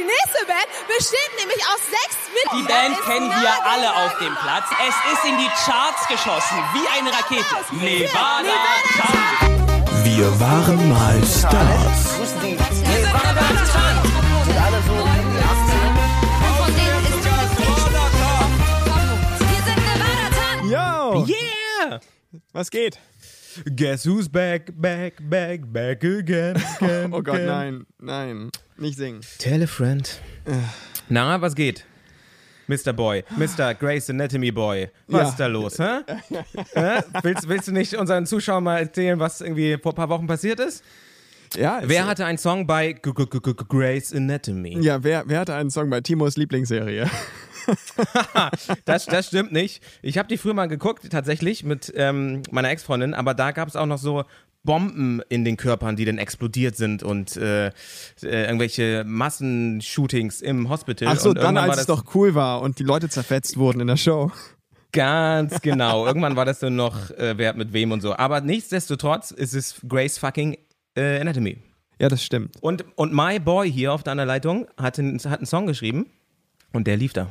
Die nächste Band besteht nämlich aus sechs Die Mitgliedern. Band Ist kennen wir alle auf dem Platz. Es ist in die Charts geschossen, wie eine Rakete. Nevada, Charts. Wir waren mal Stars. Nevada. Yo! Yeah! Was geht? Guess who's back, back, back, back again, again Oh Gott, again. nein, nein. Nicht singen. Tell a friend. Na, was geht? Mr. Boy, Mr. Grace Anatomy Boy. Was Ja. ist da los, hä? hä? Willst, willst du nicht unseren Zuschauern mal erzählen, was irgendwie vor ein paar Wochen passiert ist? Ja, Wer hatte einen Song bei -G -G -G Grace Anatomy? Ja, wer, wer hatte einen Song bei Timos Lieblingsserie? Das, das stimmt nicht. Ich habe die früher mal geguckt, tatsächlich, mit ähm, meiner Ex-Freundin, aber da gab es auch noch so Bomben in den Körpern, die dann explodiert sind und äh, äh, irgendwelche Massenshootings im Hospital. Ach so, und dann als es doch cool war und die Leute zerfetzt wurden in der Show. Ganz genau. Irgendwann war das dann noch, äh, wer hat mit wem und so. Aber nichtsdestotrotz ist es Grace fucking äh, Anatomy. Ja, das stimmt. Und, und My Boy hier auf deiner Leitung hat einen, hat einen Song geschrieben und der lief da.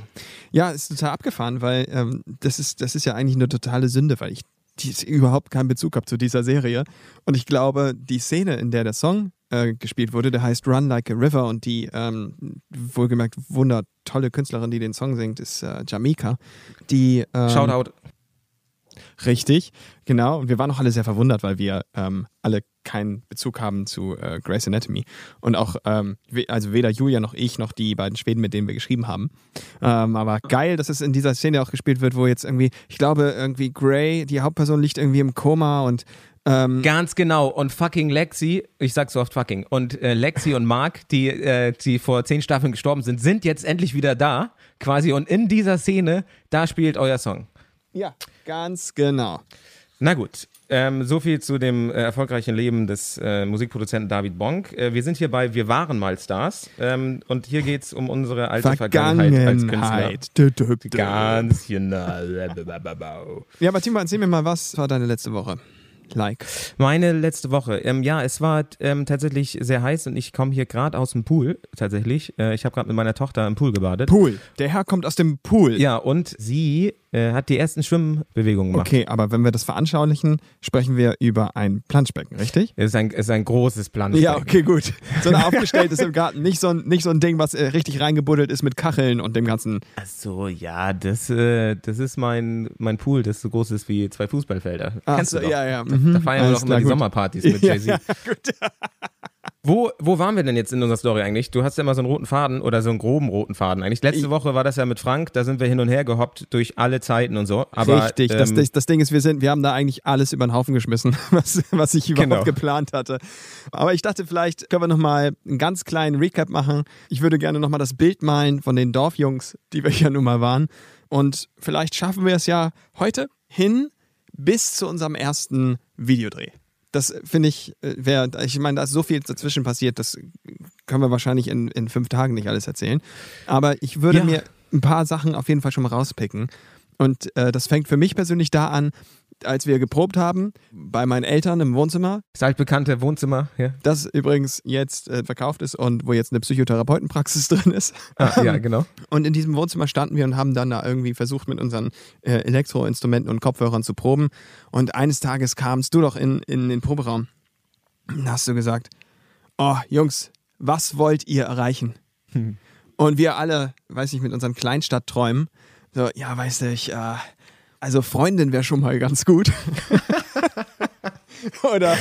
Ja, ist total abgefahren, weil ähm, das, ist, das ist ja eigentlich eine totale Sünde, weil ich die, überhaupt keinen Bezug habe zu dieser Serie. Und ich glaube, die Szene, in der der Song äh, gespielt wurde, der heißt Run Like a River und die ähm, wohlgemerkt wundertolle Künstlerin, die den Song singt, ist äh, Jamaica. Die, ähm, Shoutout. Richtig, genau. Und wir waren auch alle sehr verwundert, weil wir ähm, alle keinen Bezug haben zu äh, Grey's Anatomy. Und auch, ähm, also weder Julia noch ich noch die beiden Schweden, mit denen wir geschrieben haben. Ähm, aber geil, dass es in dieser Szene auch gespielt wird, wo jetzt irgendwie, ich glaube, irgendwie Grey, die Hauptperson liegt irgendwie im Koma und ähm, Ganz genau. Und fucking Lexi, ich sag so oft fucking, und äh, Lexi und Mark, die, äh, die vor zehn Staffeln gestorben sind, sind jetzt endlich wieder da, quasi. Und in dieser Szene, da spielt euer Song. Ja, ganz genau. Na gut, ähm, so viel zu dem äh, erfolgreichen Leben des äh, Musikproduzenten David Bonk. Äh, wir sind hier bei Wir waren mal Stars ähm, und hier geht es um unsere alte Vergangenheit, als Künstler. Vergangenheit. Dö, dö, dö. Ganz genau. Ja, aber Timo, erzähl mir mal, was war deine letzte Woche? Like. Meine letzte Woche. Ähm, ja, es war ähm, tatsächlich sehr heiß und ich komme hier gerade aus dem Pool, tatsächlich. Äh, ich habe gerade mit meiner Tochter im Pool gebadet. Pool. Der Herr kommt aus dem Pool. Ja, und sie äh, hat die ersten Schwimmbewegungen gemacht. Okay, aber wenn wir das veranschaulichen, sprechen wir über ein Planschbecken, richtig? Es ist ein, es ist ein großes Planschbecken. Ja, okay, gut. So ein aufgestelltes im Garten. Nicht so ein, nicht so ein Ding, was äh, richtig reingebuddelt ist mit Kacheln und dem ganzen. Ach so, ja, das, äh, das ist mein, mein Pool, das so groß ist wie zwei Fußballfelder. Ach Kennst so, du doch. ja, ja. Da, Mhm. da feiern wir doch immer die gut. Sommerpartys mit Ja, Jay-Z. ja, gut. Wo, wo waren wir denn jetzt in unserer Story eigentlich? Du hast ja immer so einen roten Faden oder so einen groben roten Faden eigentlich. Letzte Ich- Woche war das ja mit Frank, da sind wir hin und her gehoppt durch alle Zeiten und so. Aber, Richtig. das, ähm, das, das Ding ist, wir sind, wir haben da eigentlich alles über den Haufen geschmissen, was, was ich überhaupt Genau. geplant hatte. Aber ich dachte, vielleicht können wir nochmal einen ganz kleinen Recap machen. Ich würde gerne nochmal das Bild malen von den Dorfjungs, die wir ja nun mal waren. Und vielleicht schaffen wir es ja heute hin bis zu unserem ersten Videodreh. Das finde ich, wäre, ich meine, da ist so viel dazwischen passiert, das können wir wahrscheinlich in, in fünf Tagen nicht alles erzählen. Aber ich würde Ja. mir ein paar Sachen auf jeden Fall schon mal rauspicken. Und äh, das fängt für mich persönlich da an, als wir geprobt haben, bei meinen Eltern im Wohnzimmer, das altbekannte Wohnzimmer. Ja, das übrigens jetzt äh, verkauft ist und wo jetzt eine Psychotherapeutenpraxis drin ist. ah, ja genau. Und in diesem Wohnzimmer standen wir und haben dann da irgendwie versucht, mit unseren äh, Elektroinstrumenten und Kopfhörern zu proben. Und eines Tages kamst du doch in, in den Proberaum. Und da hast du gesagt, oh Jungs, was wollt ihr erreichen? Und wir alle, weiß ich, mit unseren Kleinstadtträumen, so, ja, weiß ich, äh, also Freundin wäre schon mal ganz gut. Oder,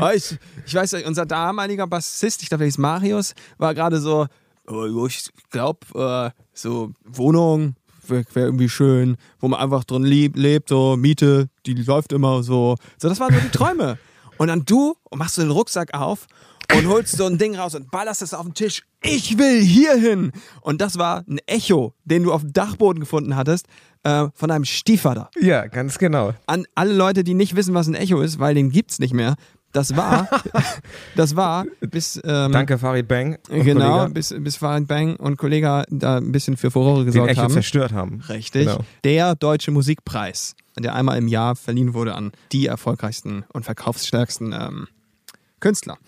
oh, ich, ich weiß, nicht, unser damaliger Bassist, ich glaube, der hieß Marius, war gerade so, oh, ich glaube, äh, so Wohnung wäre wär irgendwie schön, wo man einfach drin lebt, lebt, so Miete, die läuft immer so. So, das waren so die Träume. Und dann du machst du den Rucksack auf und holst so ein Ding raus und ballerst es auf den Tisch. Ich will hier hin. Und das war ein Echo, den du auf dem Dachboden gefunden hattest, äh, von einem Stiefvater. Ja, ganz genau. An alle Leute, die nicht wissen, was ein Echo ist, weil den gibt's nicht mehr. Das war, das war bis ähm, Danke, Farid Bang. genau Kollege, bis bis Farid Bang und Kollege da ein bisschen für Furore den gesorgt Echo haben. zerstört haben. Richtig. Genau. Der Deutsche Musikpreis, der einmal im Jahr verliehen wurde an die erfolgreichsten und verkaufsstärksten ähm, Künstler.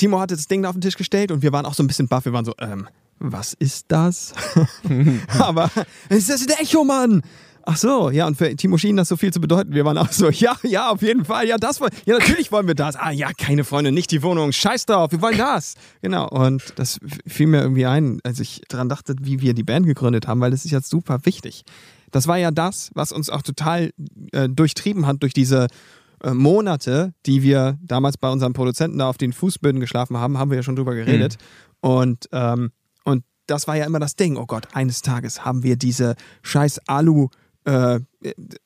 Timo hatte das Ding da auf den Tisch gestellt und wir waren auch so ein bisschen baff. Wir waren so, ähm, was ist das? Aber es ist ein Echo, Mann. Ach so, ja, und für Timo schien das so viel zu bedeuten. Wir waren auch so, ja, ja, auf jeden Fall, ja, das wollen, ja, natürlich wollen wir das. Ah, ja, keine Freunde, nicht die Wohnung, scheiß drauf, wir wollen das. Genau, und das fiel mir irgendwie ein, als ich daran dachte, wie wir die Band gegründet haben, weil das ist jetzt super wichtig. Das war ja das, was uns auch total äh, durchtrieben hat durch diese äh, Monate, die wir damals bei unseren Produzenten da auf den Fußböden geschlafen haben, haben wir ja schon drüber geredet. Und, ähm, und das war ja immer das Ding. Oh Gott, eines Tages haben wir diese scheiß Alu, äh,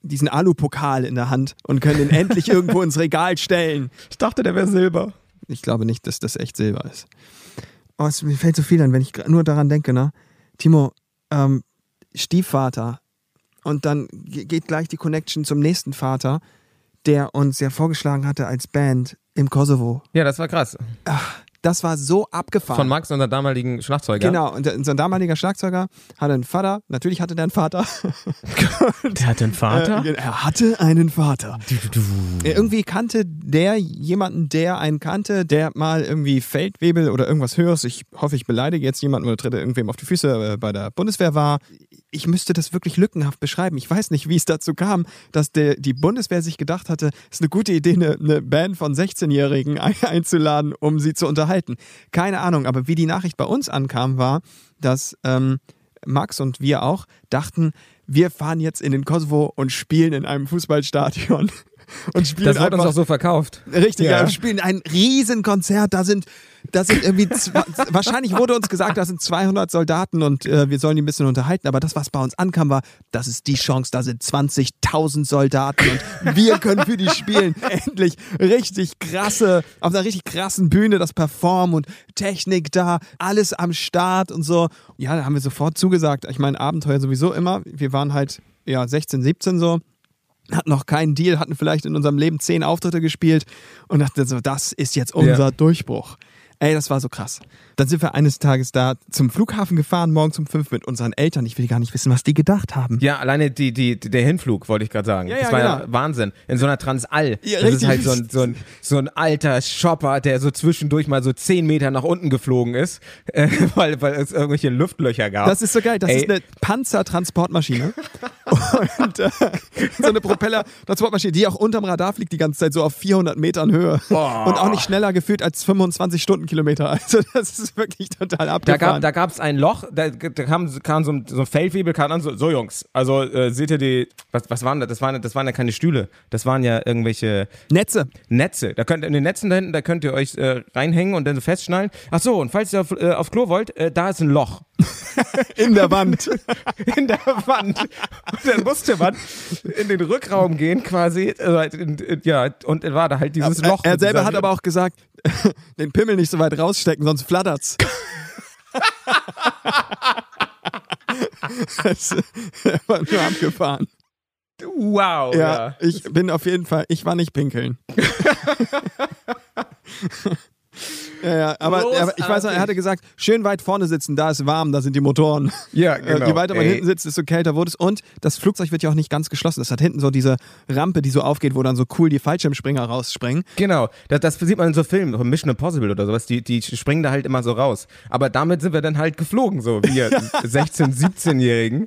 diesen Alu-Pokal in der Hand und können ihn endlich irgendwo ins Regal stellen. Ich dachte, der wäre Silber. Ich glaube nicht, dass das echt Silber ist. Oh, es, mir fällt so viel an, wenn ich nur daran denke, ne? Timo, ähm, Stiefvater. Und dann ge- geht gleich die Connection zum nächsten Vater, der uns ja vorgeschlagen hatte als Band im Kosovo. Ja, das war krass. Das war so abgefahren. Von Max, unserem damaligen Schlagzeuger. Genau, und unser damaliger Schlagzeuger hatte einen Vater. Natürlich hatte der einen Vater. Der hatte einen Vater. Äh, er hatte einen Vater. Irgendwie kannte der jemanden, der einen kannte, der mal irgendwie Feldwebel oder irgendwas Höheres, ich hoffe, ich beleidige jetzt jemanden oder trete irgendwem auf die Füße äh, bei der Bundeswehr war. Ich müsste das wirklich lückenhaft beschreiben. Ich weiß nicht, wie es dazu kam, dass der, die Bundeswehr sich gedacht hatte, es ist eine gute Idee, eine, eine Band von 16-Jährigen ein, einzuladen, um sie zu unterhalten. Keine Ahnung, aber wie die Nachricht bei uns ankam, war, dass ähm, Max und wir auch dachten, wir fahren jetzt in den Kosovo und spielen in einem Fußballstadion. Und spielen Das wurde uns einfach- auch so verkauft. Richtig, ja. Ja. wir spielen ein Riesenkonzert. Da sind, da sind irgendwie, zwei, wahrscheinlich wurde uns gesagt, da sind 200 Soldaten und äh, wir sollen die ein bisschen unterhalten. Aber das, was bei uns ankam, war, das ist die Chance, da sind 20.000 Soldaten und wir können für die spielen. Endlich richtig krasse, auf einer richtig krassen Bühne das Performen und Technik da, alles am Start und so. Ja, da haben wir sofort zugesagt. Ich meine, Abenteuer sowieso immer. Wir waren halt, ja, 16, 17 so hatten noch keinen Deal, hatten vielleicht in unserem Leben zehn Auftritte gespielt und dachten so, das ist jetzt unser Ja. Durchbruch. Ey, das war so krass. Dann sind wir eines Tages da zum Flughafen gefahren, morgen um fünf mit unseren Eltern. Ich will gar nicht wissen, was die gedacht haben. Ja, alleine die, die, der Hinflug, wollte ich gerade sagen. Ja, das ja, war ja genau. Wahnsinn. In so einer Transall. Ja, das ist richtig. halt so ein, so, ein, so ein alter Shopper, der so zwischendurch mal so zehn Meter nach unten geflogen ist, äh, weil, weil es irgendwelche Luftlöcher gab. Das ist so geil. Das Ey. ist eine Panzertransportmaschine. und äh, so eine Propellertransportmaschine, die auch unterm Radar fliegt die ganze Zeit so auf 400 Metern Höhe. Und auch nicht schneller gefühlt als 25 Stundenkilometer. Also das ist wirklich total Da abgefahren. gab da gab's ein Loch, da, da kam, kam so, ein, so ein Feldwebel, kam an, so, so Jungs, also äh, seht ihr die, was, was waren das? Das waren, das waren ja keine Stühle, das waren ja irgendwelche Netze. Netze. Da könnt in den Netzen da hinten, da könnt ihr euch äh, reinhängen und dann so festschnallen. Ach so, und falls ihr auf, äh, auf Klo wollt, äh, da ist ein Loch In der Wand. in der Wand. Und dann musste man in den Rückraum gehen quasi, äh, ja, und war da halt dieses Loch. er selber hat aber auch gesagt, den Pimmel nicht so weit rausstecken, sonst flattert's. das er war nur abgefahren. Wow, Ja, ja. ich bin auf jeden Fall, ich war nicht pinkeln. Ja, ja, aber, aber ich weiß noch, er hatte gesagt, schön weit vorne sitzen, da ist warm, da sind die Motoren. Ja, Äh, genau. Je weiter man Ey. hinten sitzt, desto kälter wurde es. Und das Flugzeug wird ja auch nicht ganz geschlossen. Das hat hinten so diese Rampe, die so aufgeht, wo dann so cool die Fallschirmspringer rausspringen. Genau, das, das sieht man in so Filmen, so Mission Impossible oder sowas, die, die springen da halt immer so raus. Aber damit sind wir dann halt geflogen, so wir 16-, 17-Jährigen.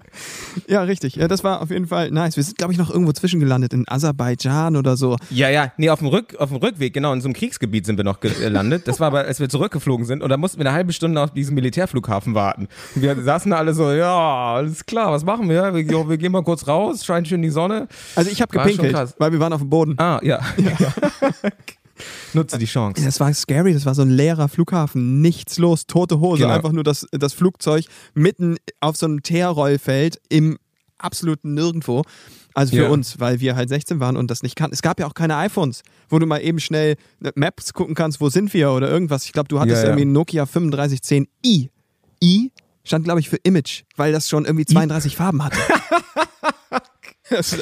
Ja, richtig. Ja, das war auf jeden Fall nice. Wir sind, glaube ich, noch irgendwo zwischengelandet in Aserbaidschan oder so. Ja, ja, nee, auf dem, Rück, auf dem Rückweg, genau, in so einem Kriegsgebiet sind wir noch gelandet. Das war aber, als wir zurückgeflogen sind und da mussten wir eine halbe Stunde auf diesem Militärflughafen warten. Und wir saßen da alle so, ja, alles klar, was machen wir? Wir, wir gehen mal kurz raus, scheint schön die Sonne. Also ich habe gepinkelt, weil wir waren auf dem Boden. Ah, ja. Nutze die Chance. Das war scary, das war so ein leerer Flughafen, nichts los, tote Hose, Genau. einfach nur das, das Flugzeug mitten auf so einem Teerrollfeld im absoluten Nirgendwo. Also für Ja. uns, weil wir halt 16 waren und das nicht kannten. Es gab ja auch keine iPhones, wo du mal eben schnell Maps gucken kannst, wo sind wir oder irgendwas. Ich glaube, du hattest Ja, ja. irgendwie Nokia 3510i. I stand, glaube ich, für Image, weil das schon irgendwie 32 Farben hatte.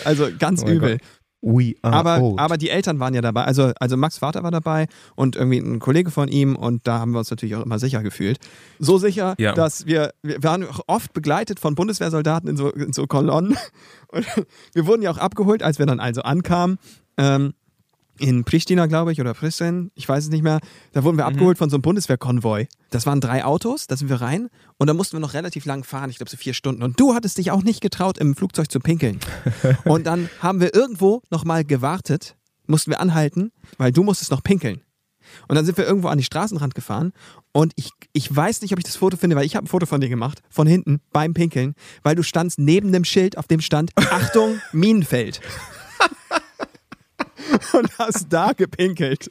Also ganz Oh übel. We are Aber, old. aber die Eltern waren ja dabei. Also, also Max Vater war dabei und irgendwie ein Kollege von ihm und da haben wir uns natürlich auch immer sicher gefühlt. So sicher, Ja. dass wir, wir waren auch oft begleitet von Bundeswehrsoldaten in so, in so Kolonnen. Und wir wurden ja auch abgeholt, als wir dann also ankamen. Ähm, in Pristina, glaube ich, oder Pristin, ich weiß es nicht mehr. Da wurden wir abgeholt von so einem Bundeswehrkonvoi. Das waren drei Autos, da sind wir rein und da mussten wir noch relativ lang fahren, ich glaube so vier Stunden. Und du hattest dich auch nicht getraut, im Flugzeug zu pinkeln. und dann haben wir irgendwo nochmal gewartet, mussten wir anhalten, weil du musstest noch pinkeln. Und dann sind wir irgendwo an die Straßenrand gefahren und ich, ich weiß nicht, ob ich das Foto finde, weil ich habe ein Foto von dir gemacht, von hinten beim Pinkeln, weil du standst neben dem Schild, auf dem stand Achtung, Minenfeld. und hast da gepinkelt.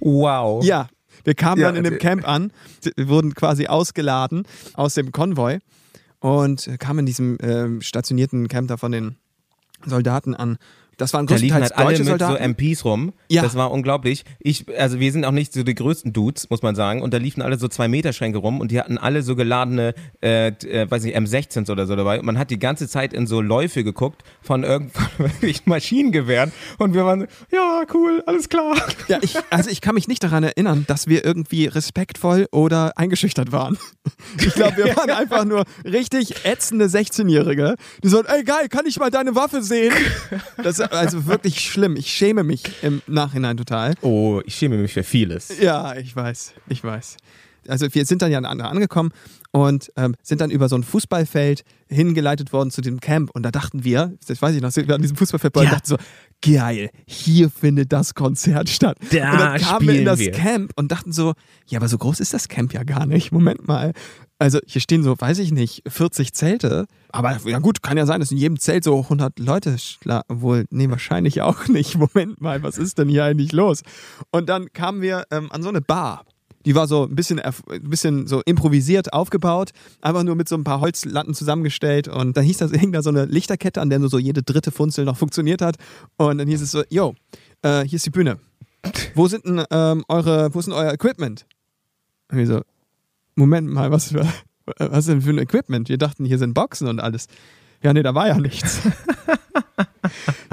Wow. Ja, wir kamen Ja, dann in dem äh, Camp an, wir wurden quasi ausgeladen aus dem Konvoi und kamen in diesem ähm, stationierten Camp da von den Soldaten an. Das waren Da liefen größtenteils halt alle deutsche mit Soldaten. so MPs rum. Ja. Das war unglaublich. Ich, also wir sind auch nicht so die größten Dudes, muss man sagen. Und da liefen alle so zwei Meter Schränke rum und die hatten alle so geladene, äh, äh, weiß nicht, M16s oder so dabei. Und man hat die ganze Zeit in so Läufe geguckt von irgendwelchen Maschinengewehren. Und wir waren so, ja, cool, alles klar. Ja, ich, also ich kann mich nicht daran erinnern, dass wir irgendwie respektvoll oder eingeschüchtert waren. Ich glaube, wir waren einfach nur richtig ätzende 16-Jährige, die so, ey geil, kann ich mal deine Waffe sehen? Das ist also wirklich schlimm. Ich schäme mich im Nachhinein total. Oh, ich schäme mich für vieles. Ja, ich weiß, ich weiß. Also wir sind dann ja an- angekommen und ähm, sind dann über so ein Fußballfeld hingeleitet worden zu dem Camp und da dachten wir, das weiß ich noch, sind wir an diesem Fußballfeld und Ja. dachten so, geil, hier findet das Konzert statt. Da und dann kamen wir in das wir. Camp und dachten so, ja, aber so groß ist das Camp ja gar nicht. Moment mal. Also hier stehen so, weiß ich nicht, 40 Zelte. Aber ja gut, kann ja sein, dass in jedem Zelt so 100 Leute schlafen. Wohl, nee, wahrscheinlich auch nicht. Moment mal, was ist denn hier eigentlich los? Und dann kamen wir ähm, an so eine Bar. Die war so ein bisschen, ein bisschen so improvisiert aufgebaut, einfach nur mit so ein paar Holzlatten zusammengestellt. Und dann hieß das, hing da so eine Lichterkette, an der nur so jede dritte Funzel noch funktioniert hat. Und dann hieß es so, yo, äh, hier ist die Bühne. Wo sind denn ähm, eure, wo ist denn euer Equipment? Und wir so, Moment mal, was, für- was denn für ein Equipment? Wir dachten, hier sind Boxen und alles. Ja, nee, da war ja nichts.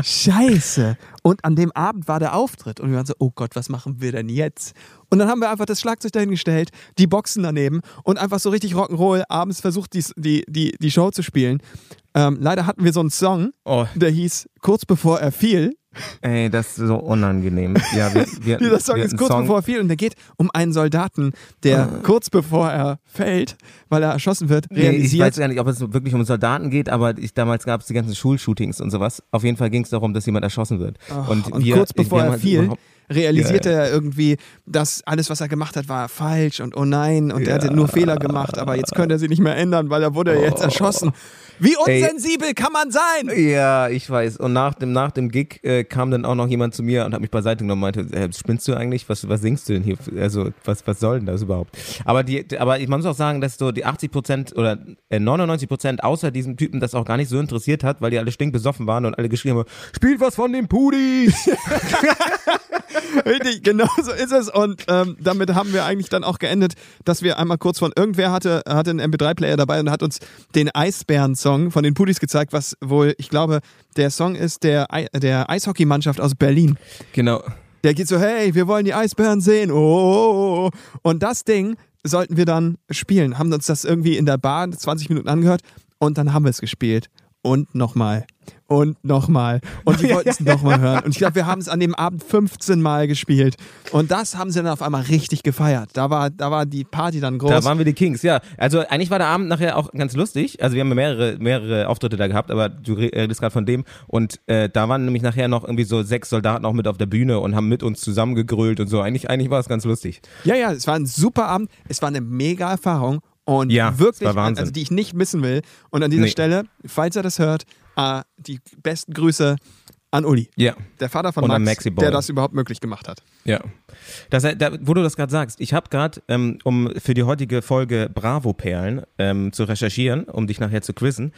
Scheiße. Und an dem Abend war der Auftritt und wir waren so, oh Gott, was machen wir denn jetzt? Und dann haben wir einfach das Schlagzeug dahingestellt, die Boxen daneben und einfach so richtig Rock'n'Roll abends versucht, die, die, die, die Show zu spielen. Ähm, leider hatten wir so einen Song, Oh, der hieß Kurz bevor er fiel. Ey, das ist so unangenehm. Ja, wir, wir, Dieser Song wir ist kurz Song- bevor er fiel und der geht um einen Soldaten, der kurz bevor er fällt, weil er erschossen wird, Nee, ich realisiert, weiß gar nicht, ob es wirklich um Soldaten geht, aber ich, damals gab es die ganzen Schulshootings und sowas. Auf jeden Fall ging es darum, dass jemand erschossen wird. und und wir, kurz bevor er halt fiel, realisiert Ja, ja. er irgendwie, dass alles, was er gemacht hat, war falsch und oh nein, und er hatte nur Fehler gemacht, aber jetzt könnte er sie nicht mehr ändern, weil er wurde jetzt erschossen. Wie Ey. unsensibel kann man sein? Ja, ich weiß. Und nach dem, nach dem Gig äh, kam dann auch noch jemand zu mir und hat mich beiseite genommen und meinte, äh, spinnst du eigentlich? Was, was singst du denn hier? Also, was, was soll denn das überhaupt? Aber die, aber ich muss auch sagen, dass so die 80 Prozent oder äh, 99 Prozent außer diesem Typen das auch gar nicht so interessiert hat, weil die alle stinkbesoffen waren und alle geschrien haben, spielt was von den Pudis! Richtig, genau so ist es. Und ähm, damit haben wir eigentlich dann auch geendet, dass wir einmal kurz von irgendwer hatte, hatte einen MP3-Player dabei und hat uns den Eisbären-Song von den Pudis gezeigt, was wohl, ich glaube, der Song ist der, Ei- der Eishockeymannschaft aus Berlin. genau. Der geht so, hey, wir wollen die Eisbären sehen. Oh, oh, oh. Und das Ding sollten wir dann spielen. Haben uns das irgendwie in der Bar 20 Minuten angehört und dann haben wir es gespielt. Und nochmal. Und nochmal. Und die wollten es nochmal hören. Und ich glaube, wir haben es an dem Abend 15 Mal gespielt. Und das haben sie dann auf einmal richtig gefeiert. Da war, da war die Party dann groß. Da waren wir die Kings, ja. Also eigentlich war der Abend nachher auch ganz lustig. Also wir haben mehrere, mehrere Auftritte da gehabt, aber du re- redest gerade von dem. Und äh, da waren nämlich nachher noch irgendwie so sechs Soldaten auch mit auf der Bühne und haben mit uns zusammengegrölt und so. Eigentlich, eigentlich war es ganz lustig. Ja, ja, es war ein super Abend. Es war eine mega Erfahrung. Und Ja, wirklich, Wahnsinn. also die ich nicht missen will. Und an dieser Nee. Stelle, falls er das hört, äh, die besten Grüße an Uli. Ja. Der Vater von Und Max, der das überhaupt möglich gemacht hat. Ja. Das, äh, da, wo du das gerade sagst, ich habe gerade, ähm, um für die heutige Folge Bravo-Perlen ähm, zu recherchieren, um dich nachher zu quizzen,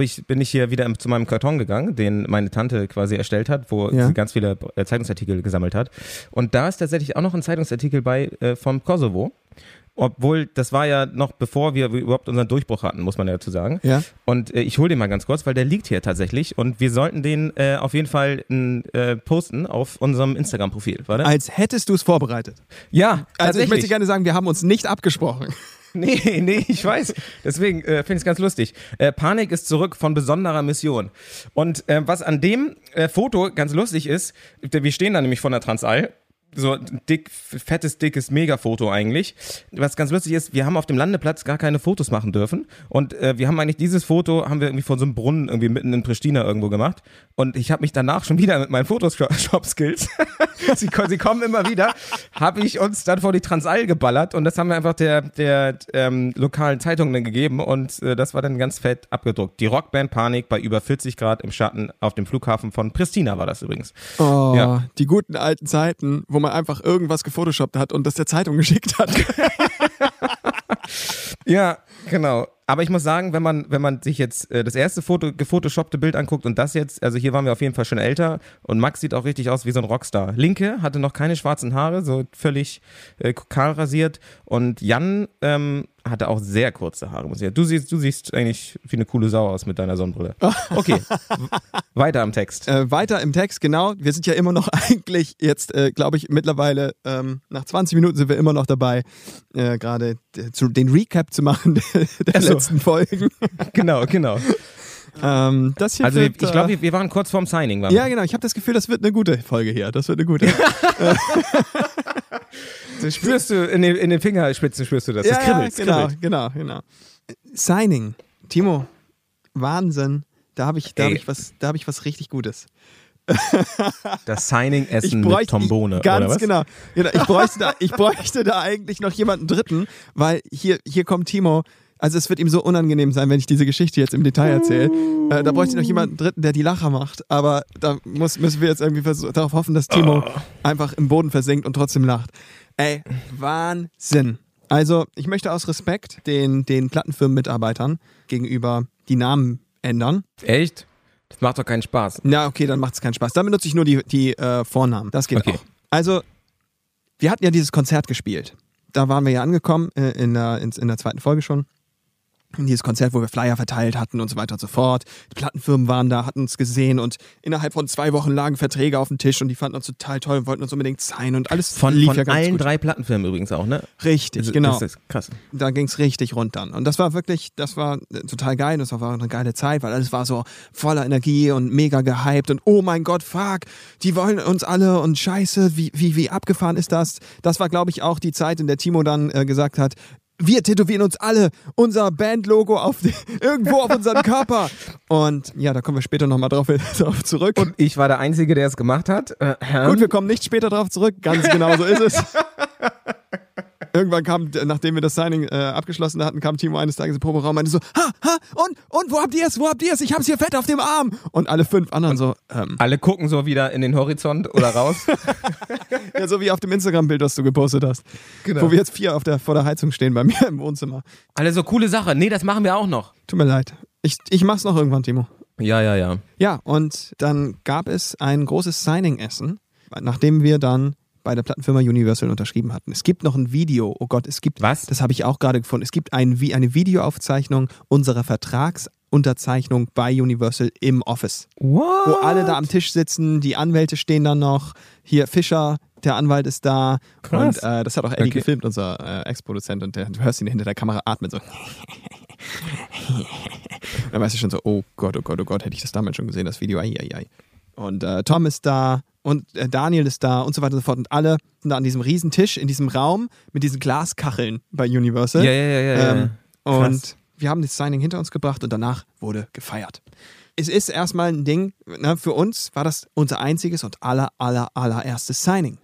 ich, bin ich hier wieder zu meinem Karton gegangen, den meine Tante quasi erstellt hat, wo Ja. sie ganz viele äh, Zeitungsartikel gesammelt hat. Und da ist tatsächlich auch noch ein Zeitungsartikel bei äh, vom Kosovo. Obwohl, das war ja noch bevor wir überhaupt unseren Durchbruch hatten, muss man ja dazu sagen. Ja. Und äh, ich hole den mal ganz kurz, weil der liegt hier tatsächlich. Und wir sollten den äh, auf jeden Fall äh, posten auf unserem Instagram-Profil. Warte. Als hättest du es vorbereitet. Ja, Also ich möchte gerne sagen, wir haben uns nicht abgesprochen. Nee, nee, ich weiß. Deswegen äh, finde ich es ganz lustig. Äh, Panik ist zurück von besonderer Mission. Und äh, was an dem äh, Foto ganz lustig ist, wir stehen da nämlich von der Transall so ein dick, fettes, dickes Megafoto eigentlich. Was ganz lustig ist, wir haben auf dem Landeplatz gar keine Fotos machen dürfen. Und äh, wir haben eigentlich dieses Foto, haben wir irgendwie von so einem Brunnen irgendwie mitten in Pristina irgendwo gemacht. Und ich habe mich danach schon wieder mit meinen Photoshop-Skills, sie, sie kommen immer wieder, habe ich uns dann vor die Transall geballert. Und das haben wir einfach der, der ähm, lokalen Zeitung dann gegeben. Und äh, das war dann ganz fett abgedruckt. Die Rockband Panik bei über 40 Grad im Schatten auf dem Flughafen von Pristina war das übrigens. Oh, Ja. die guten alten Zeiten, wo man einfach irgendwas gefotoshoppt hat und das der Zeitung geschickt hat. Ja, genau. Aber ich muss sagen, wenn man, wenn man sich jetzt äh, das erste Foto, gefotoshoppte Bild anguckt und das jetzt, also hier waren wir auf jeden Fall schon älter und Max sieht auch richtig aus wie so ein Rockstar. Linke hatte noch keine schwarzen Haare, so völlig äh, kahl rasiert und Jan ähm, hatte auch sehr kurze Haare, muss ich sagen. Du siehst, du siehst eigentlich wie eine coole Sau aus mit deiner Sonnenbrille. Okay, weiter am Text. Äh, weiter im Text, genau. Wir sind ja immer noch eigentlich jetzt, äh, glaube ich, mittlerweile ähm, nach 20 Minuten sind wir immer noch dabei, äh, gerade zu- den Recap zu machen der, der so. Letzten Folgen. Genau, genau. ähm, das hier Also wir, wird, ich glaube, äh, wir, wir waren kurz vorm Signing. Waren wir. ja, genau. Ich habe das Gefühl, das wird eine gute Folge hier. Das wird eine gute. Das spürst du in den, in den Fingerspitzen spürst du das. Das ja, kribbelt, es genau, kribbelt. genau, genau. Signing, Timo, Wahnsinn. Da habe ich, da habe ich was, da habe ich was richtig Gutes. Das Signing-Essen mit ich, ganz oder was? genau. genau. Ich bräuchte da, ich bräuchte da eigentlich noch jemanden Dritten, weil hier, hier kommt Timo. Also es wird ihm so unangenehm sein, wenn ich diese Geschichte jetzt im Detail erzähle. Äh, da bräuchte ich noch jemanden Dritten, der die Lacher macht. Aber da muss, müssen wir jetzt irgendwie versuch, darauf hoffen, dass Timo Oh. einfach im Boden versinkt und trotzdem lacht. Ey, Wahnsinn. Also ich möchte aus Respekt den, den Plattenfirmenmitarbeitern gegenüber die Namen ändern. Echt? Das macht doch keinen Spaß. Na, okay, dann macht es keinen Spaß. Dann benutze ich nur die, die äh, Vornamen. Das geht Okay. auch. Also, wir hatten ja dieses Konzert gespielt. Da waren wir ja angekommen, äh, in, der, in, in der zweiten Folge schon. Dieses Konzert, wo wir Flyer verteilt hatten und so weiter und so fort. Die Plattenfirmen waren da, hatten uns gesehen und innerhalb von zwei Wochen lagen Verträge auf dem Tisch und die fanden uns total toll und wollten uns unbedingt sein und alles Von, lief von ja ganz allen gut. drei Plattenfirmen übrigens auch, ne? Richtig, Das- genau Das ist krass. da ging es richtig rund dann. Und das war wirklich, das war äh, total geil. Das war eine geile Zeit, weil alles war so voller Energie und mega gehypt und oh mein Gott, fuck, die wollen uns alle und scheiße, wie, wie, wie abgefahren ist das? Das war, glaube ich, auch die Zeit, in der Timo dann äh, gesagt hat, wir tätowieren uns alle unser Bandlogo auf die, irgendwo auf unseren Körper. Und ja, da kommen wir später nochmal drauf, drauf zurück. Und ich war der Einzige, der es gemacht hat. Äh, Gut, wir kommen nicht später drauf zurück. Ganz genau so ist es. Irgendwann kam, nachdem wir das Signing äh, abgeschlossen hatten, kam Timo eines Tages im Proberaum und meinte so, ha, ha, und, und, wo habt ihr es, wo habt ihr es? Ich hab's hier fett auf dem Arm. Und alle fünf anderen so, ähm, Alle gucken so wieder in den Horizont oder raus. ja, so wie auf dem Instagram-Bild, was du gepostet hast. Wo wir jetzt vier auf der, vor der Heizung stehen bei mir im Wohnzimmer. Alle so coole Sache. Nee, das machen wir auch noch. Tut mir leid. Ich, ich mach's noch irgendwann, Timo. Ja, ja, ja. Ja, und dann gab es ein großes Signing-Essen, nachdem wir dann bei der Plattenfirma Universal unterschrieben hatten. Es gibt noch ein Video, oh Gott, es gibt, Was? das habe ich auch gerade gefunden, es gibt ein, eine Videoaufzeichnung unserer Vertragsunterzeichnung bei Universal im Office, What? wo alle da am Tisch sitzen, die Anwälte stehen da noch, hier Fischer, der Anwalt ist da Krass. und äh, das hat auch Eddie Okay. gefilmt, unser äh, Ex-Produzent und der, du hörst ihn hinter der Kamera atmen so. dann weißt du schon so, oh Gott, oh Gott, oh Gott, hätte ich das damals schon gesehen, das Video, ai, ai, ai. Und äh, Tom ist da und äh, Daniel ist da und so weiter und so fort. Und alle sind da an diesem riesen Tisch, in diesem Raum mit diesen Glaskacheln bei Universal. Ja, ja, ja, ja. Ähm, ja. und Krass. wir haben das Signing hinter uns gebracht und danach wurde gefeiert. Es ist erstmal ein Ding, ne, für uns war das unser einziges und aller, aller, allererstes Signing.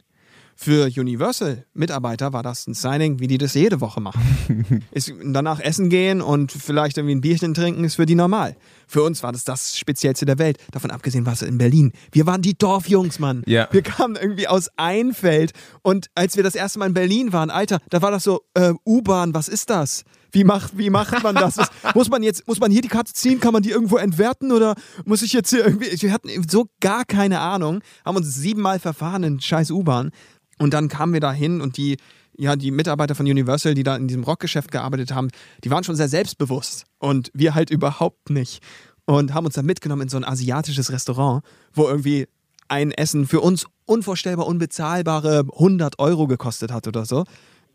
Für Universal-Mitarbeiter war das ein Signing, wie die das jede Woche machen. ist, danach essen gehen und vielleicht irgendwie ein Bierchen trinken, ist für die normal. Für uns war das das Speziellste der Welt. Davon abgesehen war es in Berlin. Wir waren die Dorfjungs, Mann. Ja. Wir kamen irgendwie aus Einfeld. Und als wir das erste Mal in Berlin waren, Alter, da war das so, äh, U-Bahn, was ist das? Wie macht, wie macht man das? Was, muss man jetzt, muss man hier die Karte ziehen? Kann man die irgendwo entwerten? Oder muss ich jetzt hier irgendwie, wir hatten so gar keine Ahnung, haben uns siebenmal verfahren in scheiß U-Bahn. Und dann kamen wir da hin und die, ja, die Mitarbeiter von Universal, die da in diesem Rockgeschäft gearbeitet haben, die waren schon sehr selbstbewusst. Und wir halt überhaupt nicht. Und haben uns dann mitgenommen in so ein asiatisches Restaurant, wo irgendwie ein Essen für uns unvorstellbar unbezahlbare 100 Euro gekostet hat oder so.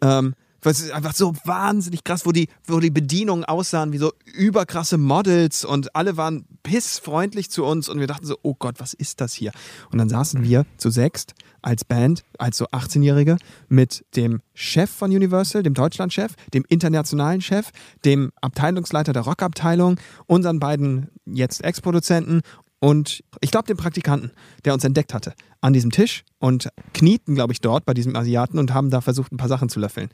Ähm, Das ist einfach so wahnsinnig krass, wo die, wo die Bedienungen aussahen wie so überkrasse Models und alle waren pissfreundlich zu uns und wir dachten so, oh Gott, was ist das hier? Und dann saßen wir zu sechst als Band, als so 18-Jährige, mit dem Chef von Universal, dem Deutschlandchef, dem internationalen Chef, dem Abteilungsleiter der Rockabteilung, unseren beiden jetzt Ex-Produzenten und ich glaube dem Praktikanten, der uns entdeckt hatte, an diesem Tisch und knieten, glaube ich, dort bei diesem Asiaten und haben da versucht, ein paar Sachen zu löffeln.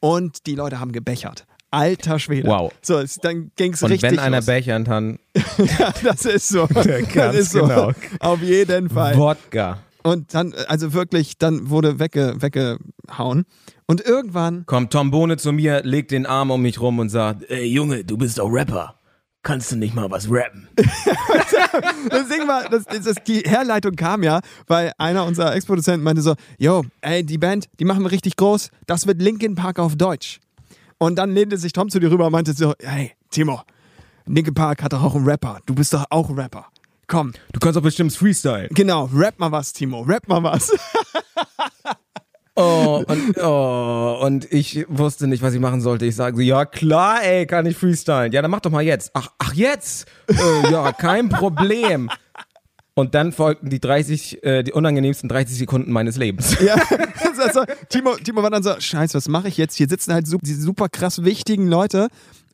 Und die Leute haben gebechert. Alter Schwede. Wow. So, es, dann ging es Und richtig wenn einer los. bechern kann, Ja, das ist so. das ist so. genau. Auf jeden Fall. Wodka. Und dann, also wirklich, dann wurde wegge, weggehauen. Und irgendwann, Kommt Tom Bohne zu mir, legt den Arm um mich rum und sagt, ey Junge, du bist doch Rapper. Kannst du nicht mal was rappen? das Ding war, das, das, die Herleitung kam ja, weil einer unserer Ex-Produzenten meinte so, yo, ey, die Band, die machen wir richtig groß, das wird Linkin Park auf Deutsch. Und dann lehnte sich Tom zu dir rüber und meinte so, hey, Timo, Linkin Park hat doch auch einen Rapper, du bist doch auch ein Rapper. Komm, Du kannst doch bestimmt Freestyle. genau, rap mal was, Timo, rap mal was. Oh, und, oh, und ich wusste nicht, was ich machen sollte. Ich sage so, ja klar, ey, kann ich freestylen. Ja, dann mach doch mal jetzt. Ach, ach jetzt? Äh, ja, kein Problem. Und dann folgten die 30, äh, die unangenehmsten 30 Sekunden meines Lebens. Ja, also, Timo, Timo war dann so, scheiße, was mache ich jetzt? Hier sitzen halt super, diese super krass wichtigen Leute.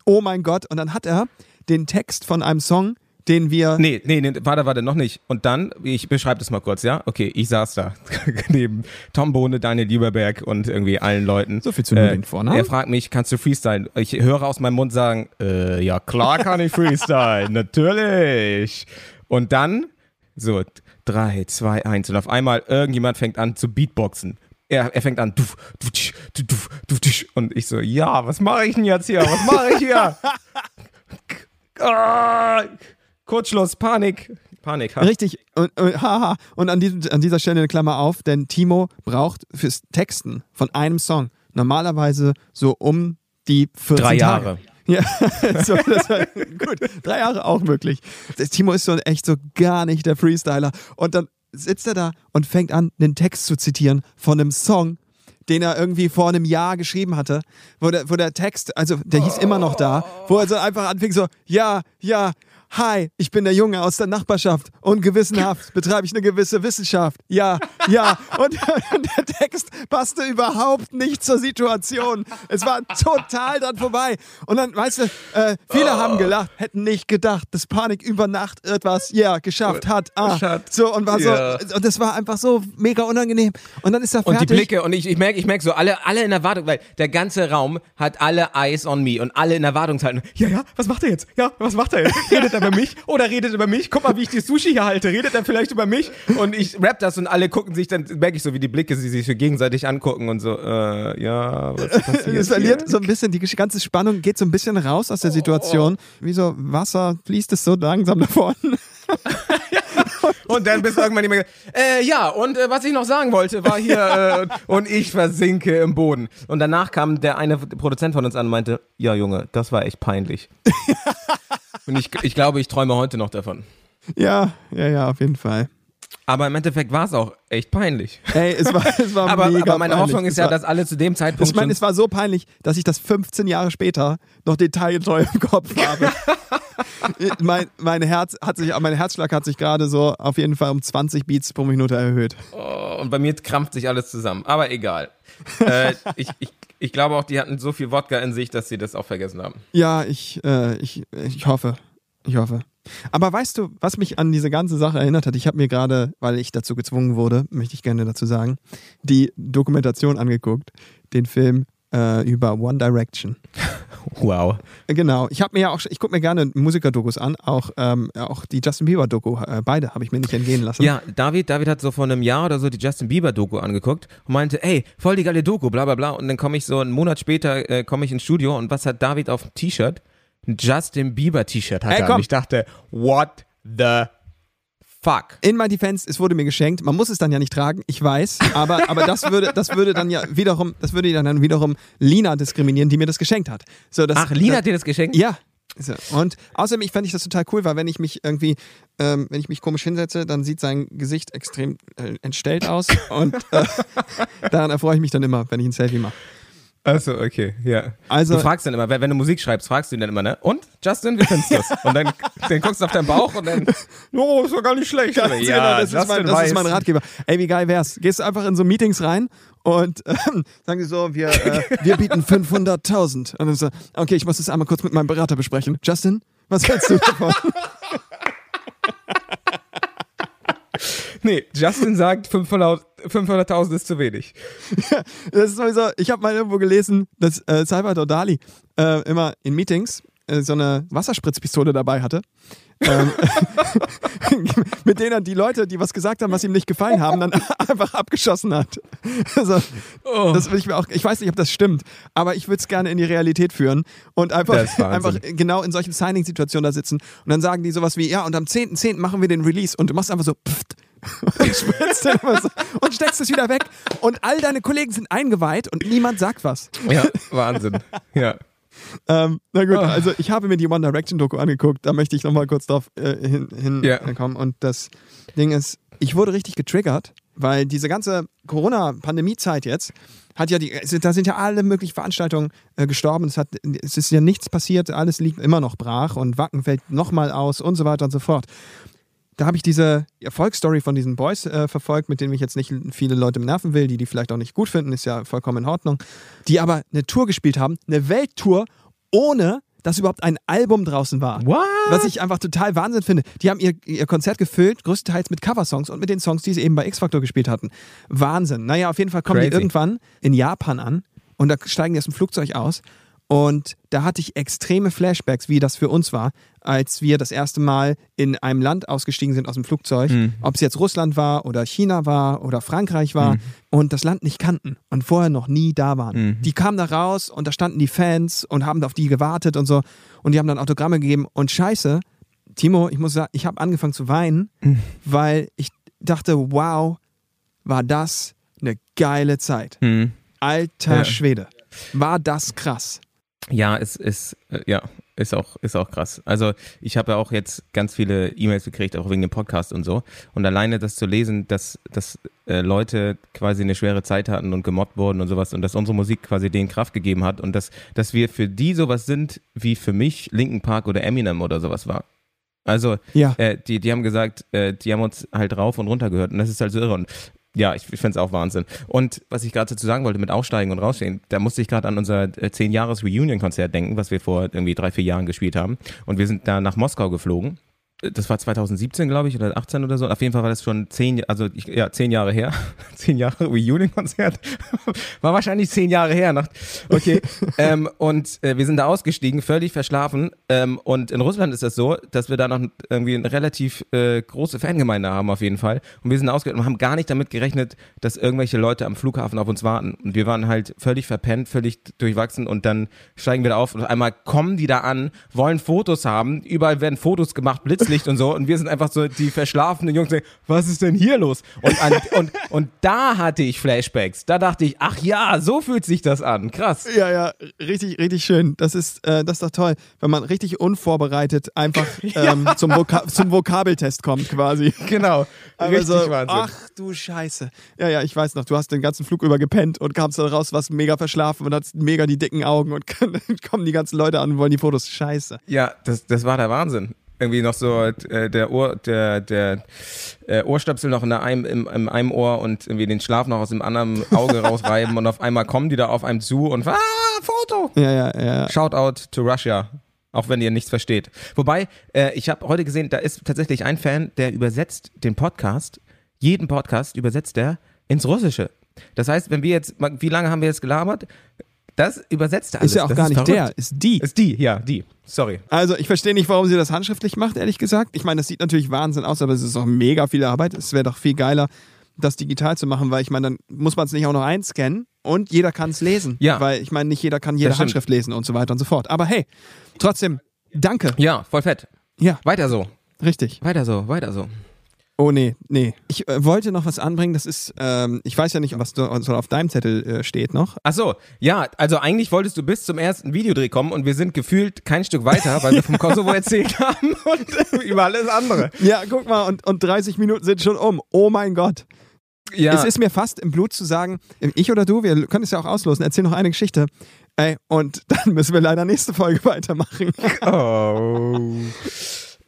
Oh mein Gott. Und dann hat er den Text von einem Song, den wir... Nee, nee, nee, warte, warte, noch nicht. Und dann, ich beschreibe das mal kurz, ja? Okay, ich saß da neben Tom Bohne, Daniel Lieberberg und irgendwie allen Leuten. So viel zu nur den Vornamen. Er fragt mich, kannst du freestylen? Ich höre aus meinem Mund sagen, äh, ja klar kann ich freestylen, natürlich. Und dann, so, drei, zwei, eins. Und auf einmal irgendjemand fängt an zu Beatboxen. Er, er fängt an, duf, duf, duf, duf, duf, und ich so, ja, was mache ich denn jetzt hier? Was mache ich hier? Kurzschluss, Panik. Panik. ha. Richtig, und, und, haha. und an, diesem, an dieser Stelle eine Klammer auf, denn Timo braucht fürs Texten von einem Song normalerweise so um die 14 Drei Tage. Jahre. Ja, so, das war, gut, drei Jahre auch möglich. Timo ist so echt so gar nicht der Freestyler. Und dann sitzt er da und fängt an, einen Text zu zitieren von einem Song, den er irgendwie vor einem Jahr geschrieben hatte, wo der, wo der Text, also der hieß immer noch da, wo er so einfach anfing so, ja, ja, hi, ich bin der Junge aus der Nachbarschaft und gewissenhaft betreibe ich eine gewisse Wissenschaft. Ja, ja. Und, und der Text passte überhaupt nicht zur Situation. Es war total dran vorbei. Und dann, weißt du, äh, viele haben gelacht, hätten nicht gedacht, dass Panik über Nacht etwas, ja, geschafft hat. Ah, so, und war so, und das war einfach so mega unangenehm. Und dann ist er Und fertig. die Blicke, und ich, ich merke ich merk so, alle, alle in Erwartung, weil der ganze Raum hat alle Eyes on me und alle in Erwartungshaltung. Ja, ja, was macht er jetzt? Ja, was macht er jetzt? er über mich? Oder redet er über mich? Guck mal, wie ich die Sushi hier halte. Redet er vielleicht über mich? Und ich rap das und alle gucken sich, dann merke ich so, wie die Blicke sie sich so gegenseitig angucken und so, äh, ja, was passiert es verliert hier? so ein bisschen, die ganze Spannung geht so ein bisschen raus aus der Situation. Wie so Wasser fließt es so langsam davon. Und dann bis irgendwann jemand gesagt, äh, ja, und äh, was ich noch sagen wollte, war hier, äh, und ich versinke im Boden. Und danach kam der eine Produzent von uns an und meinte, ja, Junge, das war echt peinlich. und ich, ich glaube, ich träume heute noch davon. Ja, ja, ja, auf jeden Fall. Aber im Endeffekt war es auch echt peinlich. Ey, es war, es war Aber, mega aber meine peinlich. Hoffnung ist Es ja, war, dass alle zu dem Zeitpunkt Ich meine, es war so peinlich, dass ich das 15 Jahre später noch detailgetreu im Kopf habe. mein, mein Herz hat sich, mein Herzschlag hat sich gerade so auf jeden Fall um 20 Beats pro Minute erhöht. Oh, und bei mir krampft sich alles zusammen. Aber egal. äh, ich, ich, ich glaube auch, die hatten so viel Wodka in sich, dass sie das auch vergessen haben. Ja, ich, äh, ich, ich hoffe. Ich hoffe. Aber weißt du, was mich an diese ganze Sache erinnert hat? Ich habe mir gerade, weil ich dazu gezwungen wurde, möchte ich gerne dazu sagen, die Dokumentation angeguckt, den Film äh, über One Direction. Wow. Genau. Ich habe mir ja auch, ich gucke mir gerne Musikerdokus an, auch, ähm, auch die Justin Bieber Doku. Äh, beide habe ich mir nicht entgehen lassen. Ja, David, David hat so vor einem Jahr oder so die Justin Bieber Doku angeguckt und meinte, ey, voll die geile Doku, bla bla bla. Und dann komme ich so einen Monat später, äh, komme ich ins Studio und was hat David auf dem T-Shirt? Ein Justin Bieber T-Shirt hat Ey, er. komm. Und ich dachte, what the fuck? In my defense, es wurde mir geschenkt. Man muss es dann ja nicht tragen, ich weiß, aber, aber das würde, das würde dann ja wiederum, das würde dann wiederum Lina diskriminieren, die mir das geschenkt hat. So, das, Ach, Lina das, hat dir das geschenkt? Ja. So. Und außerdem, ich fände ich das total cool, weil wenn ich mich irgendwie, ähm, wenn ich mich komisch hinsetze, dann sieht sein Gesicht extrem äh, entstellt aus und äh, daran erfreue ich mich dann immer, wenn ich ein Selfie mache. Achso, okay, ja. Also- du fragst dann immer, wenn du Musik schreibst, fragst du ihn dann immer, ne? Und? Justin, wie findest du das? Und dann, dann guckst du auf deinen Bauch und dann, oh, ist doch gar nicht schlecht. Ganz genau, das, ist mein, das ist mein Ratgeber. Ey, wie geil wär's? Gehst du einfach in so Meetings rein und ähm, sagen die so, wir, äh, wir bieten 500.000. Und dann so, okay, ich muss das einmal kurz mit meinem Berater besprechen. Justin, was hältst du davon? Nee, Justin sagt 500 500.000 ist zu wenig. Das ist sowieso, ich habe mal irgendwo gelesen, dass äh, Salvador Dali äh, immer in Meetings äh, so eine Wasserspritzpistole dabei hatte. ähm, mit denen er die Leute, die was gesagt haben, was ihm nicht gefallen haben, dann einfach abgeschossen hat. Also, Oh. das will ich mir auch, ich weiß nicht, ob das stimmt, aber ich würde es gerne in die Realität führen und einfach, einfach genau in solchen Signing-Situationen da sitzen und dann sagen die sowas wie, ja, und am 10.10. machen wir den Release und du machst einfach so, pfft, und so und steckst es wieder weg und all deine Kollegen sind eingeweiht und niemand sagt was. Ja, Wahnsinn. Ja. Ähm, na gut, Oh. also ich habe mir die One Direction Doku angeguckt, da möchte ich nochmal kurz drauf äh, hin, hin kommen. Und das Ding ist, ich wurde richtig getriggert, weil diese ganze Corona-Pandemie-Zeit jetzt hat ja die, da sind ja alle möglichen Veranstaltungen äh, gestorben, es, hat, es ist ja nichts passiert, alles liegt immer noch brach und Wacken fällt nochmal aus und so weiter und so fort. Da habe ich diese Erfolgsstory von diesen Boys äh, verfolgt, mit denen ich jetzt nicht viele Leute nerven will, die die vielleicht auch nicht gut finden, ist ja vollkommen in Ordnung. Die aber eine Tour gespielt haben, eine Welttour, ohne dass überhaupt ein Album draußen war. What? Was ich einfach total Wahnsinn finde. Die haben ihr, ihr Konzert gefüllt, größtenteils mit Coversongs und mit den Songs, die sie eben bei X-Factor gespielt hatten. Wahnsinn. Naja, auf jeden Fall kommen die Crazy. irgendwann in Japan an und da steigen die aus dem Flugzeug aus. Und da hatte ich extreme Flashbacks, wie das für uns war, als wir das erste Mal in einem Land ausgestiegen sind aus dem Flugzeug. Ob es jetzt Russland war oder China war oder Frankreich war und das Land nicht kannten und vorher noch nie da waren. Die kamen da raus und da standen die Fans und haben auf die gewartet und so. Und die haben dann Autogramme gegeben. Und scheiße, Timo, ich muss sagen, ich habe angefangen zu weinen, weil ich dachte, wow, war das eine geile Zeit. Hm. Alter Ja. Schwede. War das krass. Ja, es ist, äh, ja, ist auch, ist auch krass. Also ich habe ja auch jetzt ganz viele E-Mails gekriegt, auch wegen dem Podcast und so. Und alleine das zu lesen, dass, dass äh, Leute quasi eine schwere Zeit hatten und gemobbt wurden und sowas und dass unsere Musik quasi denen Kraft gegeben hat und dass, dass wir für die sowas sind, wie für mich Linkin Park oder Eminem oder sowas war. Also Ja. äh, die, die haben gesagt, äh, die haben uns halt rauf und runter gehört und das ist halt so irre. Und ja, ich, ich finde es auch Wahnsinn. Und was ich gerade dazu sagen wollte mit Aufsteigen und Rausstehen, da musste ich gerade an unser äh, 10-Jahres-Reunion-Konzert denken, was wir vor irgendwie drei, vier Jahren gespielt haben. Und wir sind da nach Moskau geflogen. Das war 2017, glaube ich, oder 18 oder so. Auf jeden Fall war das schon zehn, also ich, ja, zehn Jahre her. zehn Jahre Reunion-Konzert. war wahrscheinlich zehn Jahre her. Nach, okay. ähm, und äh, wir sind da ausgestiegen, völlig verschlafen. Ähm, und in Russland ist das so, dass wir da noch irgendwie eine relativ äh, große Fangemeinde haben, auf jeden Fall. Und wir sind ausgegangen und haben gar nicht damit gerechnet, dass irgendwelche Leute am Flughafen auf uns warten. Und wir waren halt völlig verpennt, völlig durchwachsen. Und dann steigen wir da auf und auf einmal kommen die da an, wollen Fotos haben. Überall werden Fotos gemacht, Blitzlicht und so. Und wir sind einfach so die verschlafenen Jungs, die, was ist denn hier los? Und, an, und, und da hatte ich Flashbacks. Da dachte ich, ach ja, so fühlt sich das an. Krass. Ja, ja, richtig, richtig schön. Das ist, äh, das ist doch toll, wenn man richtig unvorbereitet einfach ähm, zum, Voka zum Vokabeltest kommt quasi. Genau. Aber Richtig so, Wahnsinn. ach du Scheiße. Ja, ja, ich weiß noch, du hast den ganzen Flug über gepennt und kamst dann raus, warst mega verschlafen und hattest mega die dicken Augen und kommen die ganzen Leute an und wollen die Fotos. Scheiße. Ja, das, das war der Wahnsinn. Irgendwie noch so äh, der Ohr, der, der äh, Ohrstöpsel noch in einem, im, im einem Ohr und irgendwie den Schlaf noch aus dem anderen Auge rausreiben und auf einmal kommen die da auf einem zu und ah, Foto! Ja, ja, ja. Shoutout to Russia. Auch wenn ihr nichts versteht. Wobei, äh, ich habe heute gesehen, da ist tatsächlich ein Fan, der übersetzt den Podcast, jeden Podcast übersetzt er ins Russische. Das heißt, wenn wir jetzt, wie lange haben wir jetzt gelabert? Das übersetzt er alles. Ist ja auch das gar nicht verrückt. der, ist die. Ist die, ja, die. Sorry. Also, ich verstehe nicht, warum sie das handschriftlich macht, ehrlich gesagt. Ich meine, das sieht natürlich Wahnsinn aus, aber es ist auch mega viel Arbeit. Es wäre doch viel geiler, das digital zu machen, weil ich meine, dann muss man es nicht auch noch einscannen und jeder kann es lesen. Ja. Weil ich meine, nicht jeder kann jede. Handschrift lesen und so weiter und so fort. Aber hey, trotzdem, danke. Ja, voll fett. Ja, Weiter so. richtig. Weiter so, weiter so. Oh nee, nee. Ich äh, wollte noch was anbringen, das ist, ähm, ich weiß ja nicht, was so so auf deinem Zettel äh, steht noch. Ach so, ja, also eigentlich wolltest du bis zum ersten Videodreh kommen und wir sind gefühlt kein Stück weiter, weil wir vom Kosovo erzählt haben und über alles andere. Ja, guck mal, und, und 30 Minuten sind schon um. Oh mein Gott. Ja. Es ist mir fast im Blut zu sagen, ich oder du, wir können es ja auch auslosen, erzähl noch eine Geschichte. Ey, und dann müssen wir leider nächste Folge weitermachen. Oh.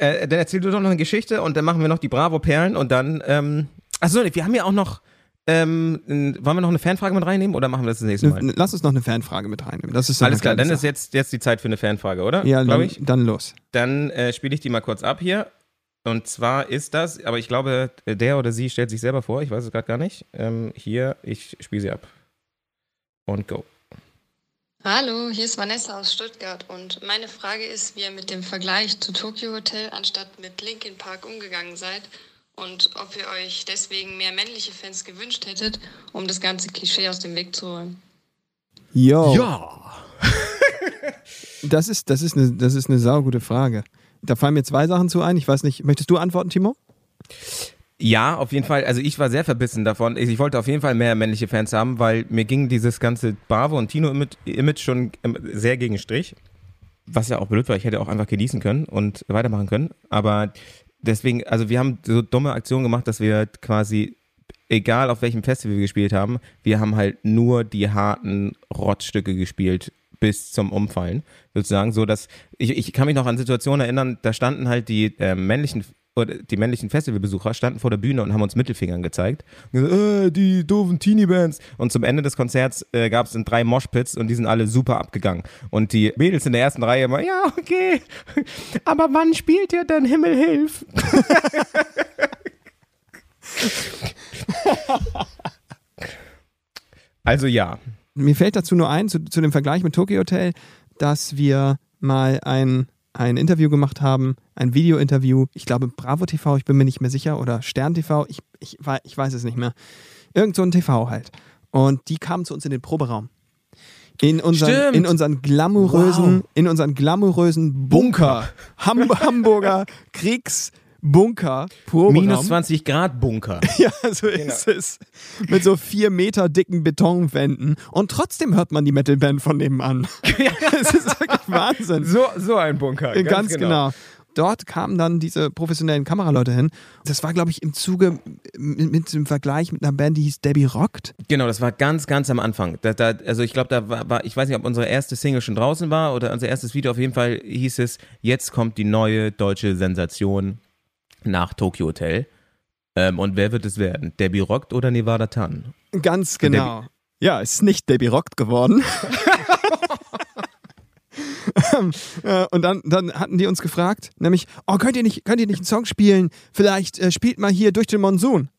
Äh, dann erzähl du doch noch eine Geschichte und dann machen wir noch die Bravo-Perlen und dann. Ähm, achso, wir haben ja auch noch. Ähm, wollen wir noch eine Fanfrage mit reinnehmen oder machen wir das das nächste Mal? Lass uns noch eine Fanfrage mit reinnehmen. Das ist Alles klar, dann ist Sache. jetzt, jetzt die Zeit für eine Fanfrage, oder? Ja, glaube ich. dann los. Dann äh, spiele ich die mal kurz ab hier. Und zwar ist das, aber ich glaube, der oder sie stellt sich selber vor, ich weiß es gerade gar nicht. Ähm, hier, ich spiele sie ab. Und go. Hallo, hier ist Vanessa aus Stuttgart und meine Frage ist, wie ihr mit dem Vergleich zu Tokyo Hotel anstatt mit Linkin Park umgegangen seid und ob ihr euch deswegen mehr männliche Fans gewünscht hättet, um das ganze Klischee aus dem Weg zu räumen. Yo. Ja. Das ist, das ist eine, das ist eine saugute Frage. Da fallen mir zwei Sachen zu ein. Ich weiß nicht, möchtest du antworten, Timo? Ja, auf jeden Fall. Also ich war sehr verbissen davon. Ich wollte auf jeden Fall mehr männliche Fans haben, weil mir ging dieses ganze Bravo und Tino-Image schon ähm, sehr gegen Strich. Was ja auch blöd war, ich hätte auch einfach genießen können und weitermachen können. Aber deswegen, also wir haben so dumme Aktionen gemacht, dass wir quasi, egal auf welchem Festival wir gespielt haben, wir haben halt nur die harten Rottstücke gespielt bis zum Umfallen, sozusagen, so dass ich, ich kann mich noch an Situationen erinnern, da standen halt die äh, männlichen oder die männlichen Festivalbesucher standen vor der Bühne und haben uns Mittelfingern gezeigt. Gesagt, äh, die doofen Teenie-Bands. Und zum Ende des Konzerts äh, gab es dann drei Moshpits und die sind alle super abgegangen. Und die Mädels in der ersten Reihe immer, ja, okay, aber wann spielt ihr denn Himmel hilf? also ja. Mir fällt dazu nur ein, zu, zu dem Vergleich mit Tokyo Hotel, dass wir mal ein, ein Interview gemacht haben, ein Video-Interview. Ich glaube, Bravo TV, ich bin mir nicht mehr sicher, oder Stern TV, ich, ich, ich weiß es nicht mehr. Irgend so ein TV halt. Und die kamen zu uns in den Proberaum. In unseren, Stimmt. in unseren glamourösen, in unseren glamourösen Bunker. Ham Hamburger Kriegsbunker. Proberaum. Minus 20 Grad Bunker. Ja, so ist es. Mit so vier Meter dicken Betonwänden. Und trotzdem hört man die Metalband von nebenan. Es ist wirklich Wahnsinn. So, so ein Bunker. Ganz, genau. Dort kamen dann diese professionellen Kameraleute hin. Das war, glaube ich, im Zuge mit, mit dem Vergleich mit einer Band, die hieß Debbie Rockt. Genau, das war ganz, ganz am Anfang. Da, da, also ich glaube, da war, war, ich weiß nicht, ob unsere erste Single schon draußen war oder unser erstes Video. Auf jeden Fall hieß es, jetzt kommt die neue deutsche Sensation nach Tokyo Hotel. Ähm, und wer wird es werden? Debbie Rockt oder Nevada Tan? Ganz genau. Ja, ist nicht Debbie Rockt geworden. Ähm, äh, und dann, dann hatten die uns gefragt, nämlich, oh, könnt ihr nicht, könnt ihr nicht einen Song spielen? Vielleicht äh, spielt mal hier durch den Monsun.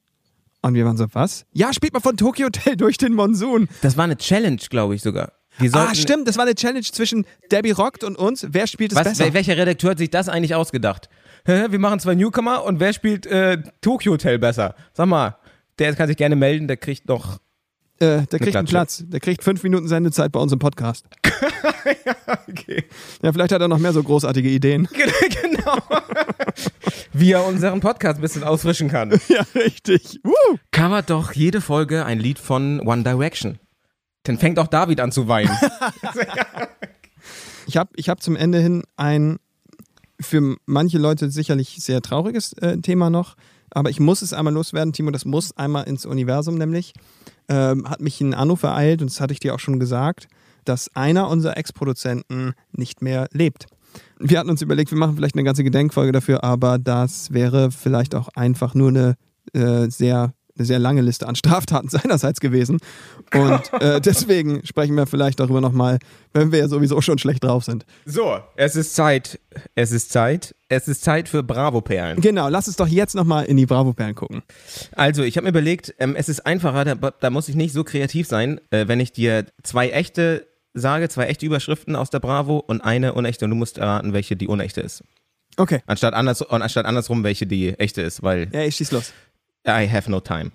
Und wir waren so, was? Ja, spielt mal von Tokyo Hotel durch den Monsun. Das war eine Challenge, glaube ich sogar. Ah, stimmt, das war eine Challenge zwischen Debbie Rockt und uns. Wer spielt es besser? wel- welcher Redakteur hat sich das eigentlich ausgedacht? Wir machen zwei Newcomer und wer spielt äh, Tokyo Hotel besser? Sag mal, der kann sich gerne melden, der kriegt noch. äh, der kriegt einen. Platz. Der kriegt fünf Minuten Sendezeit bei uns im Podcast. Okay. Ja, vielleicht hat er noch mehr so großartige Ideen. genau. Wie er unseren Podcast ein bisschen ausfrischen kann. ja, richtig. Woo! Covert doch jede Folge ein Lied von One Direction. Dann fängt auch David an zu weinen. Ich habe ich hab zum Ende hin ein für manche Leute sicherlich sehr trauriges äh, Thema noch, aber ich muss es einmal loswerden, Timo, das muss einmal ins Universum nämlich. Ähm, hat mich ein Anruf ereilt und das hatte ich dir auch schon gesagt, dass einer unserer Ex-Produzenten nicht mehr lebt. Wir hatten uns überlegt, wir machen vielleicht eine ganze Gedenkfolge dafür, aber das wäre vielleicht auch einfach nur eine äh, sehr eine sehr lange Liste an Straftaten seinerseits gewesen. Und äh, deswegen sprechen wir vielleicht darüber nochmal, wenn wir ja sowieso schon schlecht drauf sind. so, es ist Zeit. Es ist Zeit. Es ist Zeit für Bravo-Perlen. Genau, lass uns doch jetzt nochmal in die Bravo-Perlen gucken. Also, ich habe mir überlegt, ähm, es ist einfacher, da, da muss ich nicht so kreativ sein, äh, wenn ich dir zwei echte sage, zwei echte Überschriften aus der Bravo und eine unechte und du musst erraten, welche die unechte ist. Okay, Anstatt, anders, und anstatt andersrum, welche die echte ist, weil ja, ich schieß los. I have no time.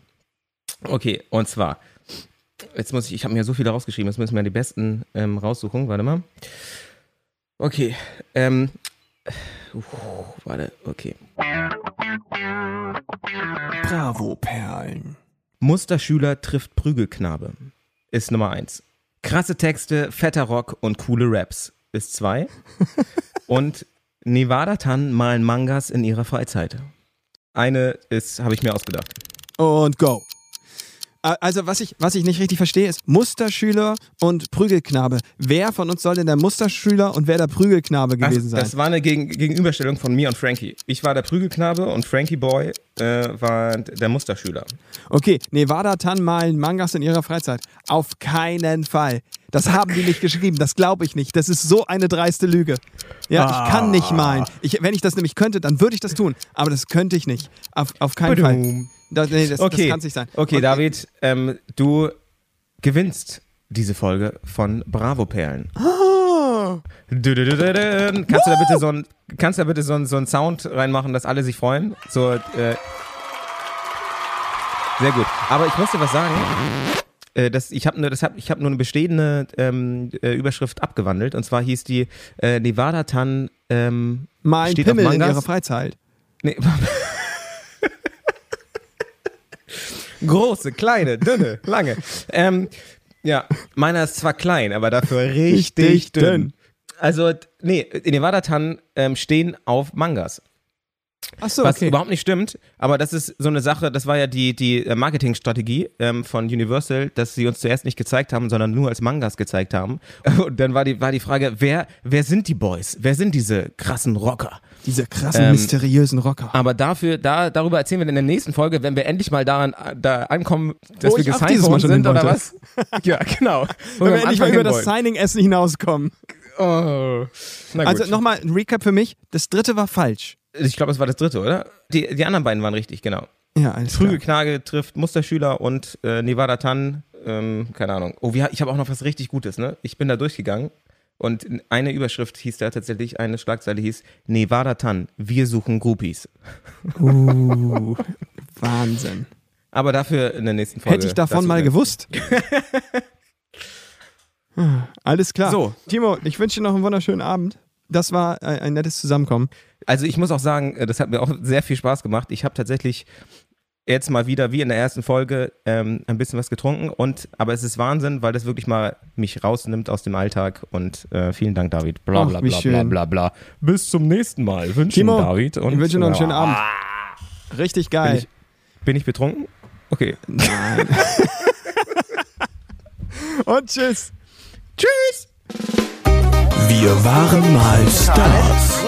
Okay, und zwar, jetzt muss ich, ich habe mir so viele rausgeschrieben, jetzt müssen wir die besten ähm, raussuchen, warte mal. Okay, ähm, uh, warte, okay. Bravo-Perlen. Musterschüler trifft Prügelknabe ist Nummer eins. Krasse Texte, fetter Rock und coole Raps ist zwei. und Nevada Tan malen Mangas in ihrer Freizeit. Eine ist, habe ich mir ausgedacht. Und go. Also, was ich, was ich nicht richtig verstehe, ist Musterschüler und Prügelknabe. Wer von uns soll denn der Musterschüler und wer der Prügelknabe Ach, gewesen sein? das war eine Gegen Gegenüberstellung von mir und Frankie. Ich war der Prügelknabe und Frankie Boy äh, war der Musterschüler. Okay, Nevada Tan malen Mangas in ihrer Freizeit. Auf keinen Fall. Das haben die nicht geschrieben, das glaube ich nicht. Das ist so eine dreiste Lüge. Ja, ich kann nicht malen. Ich, wenn ich das nämlich könnte, dann würde ich das tun. Aber das könnte ich nicht. Auf, auf keinen Fall. Das, nee, das, Okay, das kann es nicht sein. okay, David, ähm, du gewinnst diese Folge von Bravo Perlen. Du, du, du, du, du. Kannst du da bitte so ein, kannst du da bitte so ein, so Sound reinmachen, dass alle sich freuen? So, äh, sehr gut. Aber ich muss dir was sagen. Äh, das, ich habe ne, das hab, ich hab nur eine bestehende ähm, äh, Überschrift abgewandelt. Und zwar hieß die äh, Nevada Tan ähm, Malen steht auf Pimmel in Mangas. ihrer Freizeit. Nee. Große, kleine, dünne, lange. Ähm, ja, meiner ist zwar klein, aber dafür richtig, Richtig dünn. dünn. Also, nee, in Nevada-Tan ähm, stehen auf Mangas. Achso, Was okay. überhaupt nicht stimmt, aber das ist so eine Sache, das war ja die, die äh, Marketingstrategie ähm, von Universal, dass sie uns zuerst nicht gezeigt haben, sondern nur als Mangas gezeigt haben. Und dann war die, war die Frage, wer, wer sind die Boys? Wer sind diese krassen Rocker? Diese krassen, Ähm, mysteriösen Rocker. Aber dafür, da, darüber erzählen wir in der nächsten Folge, wenn wir endlich mal daran da ankommen, dass Wo wir gesigned worden sind oder was? ja, genau. Wo Wenn wir am endlich mal über das. Signing-Essen hinauskommen. Oh. Also nochmal ein Recap für mich. Das dritte war falsch. ich glaube, es war das dritte, oder? Die, die anderen beiden waren richtig, genau. Ja, alles klar. Prügelknage trifft Musterschüler und äh, Nevada Tan, ähm, keine Ahnung. Oh, wir, ich habe auch noch was richtig Gutes, ne? Ich bin da durchgegangen und eine Überschrift hieß da tatsächlich, eine Schlagzeile hieß Nevada Tan, wir suchen Groupies. Uh, Wahnsinn. Aber dafür in der nächsten Folge. Hätte ich davon mal gewusst. Alles klar. So. Timo, ich wünsche dir noch einen wunderschönen Abend. Das war ein, ein nettes Zusammenkommen. Also ich muss auch sagen, äh, das hat mir auch sehr viel Spaß gemacht. Ich habe tatsächlich jetzt mal wieder, wie in der ersten Folge, ähm, ein bisschen was getrunken. Und aber es ist Wahnsinn, weil das wirklich mal mich rausnimmt aus dem Alltag. Und äh, vielen Dank, David. Bla Ach, bla wie bla bla bla bla. Bis zum nächsten Mal. Wünschen Timo, David und ich wünsche dir noch einen schönen. Abend. Richtig geil. Bin ich, bin ich betrunken? Okay. Nein. Und tschüss. Tschüss. Wir waren mal Stars.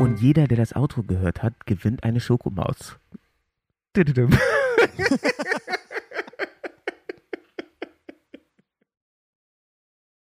Und jeder, der das Outro gehört hat, gewinnt eine Schokomaus.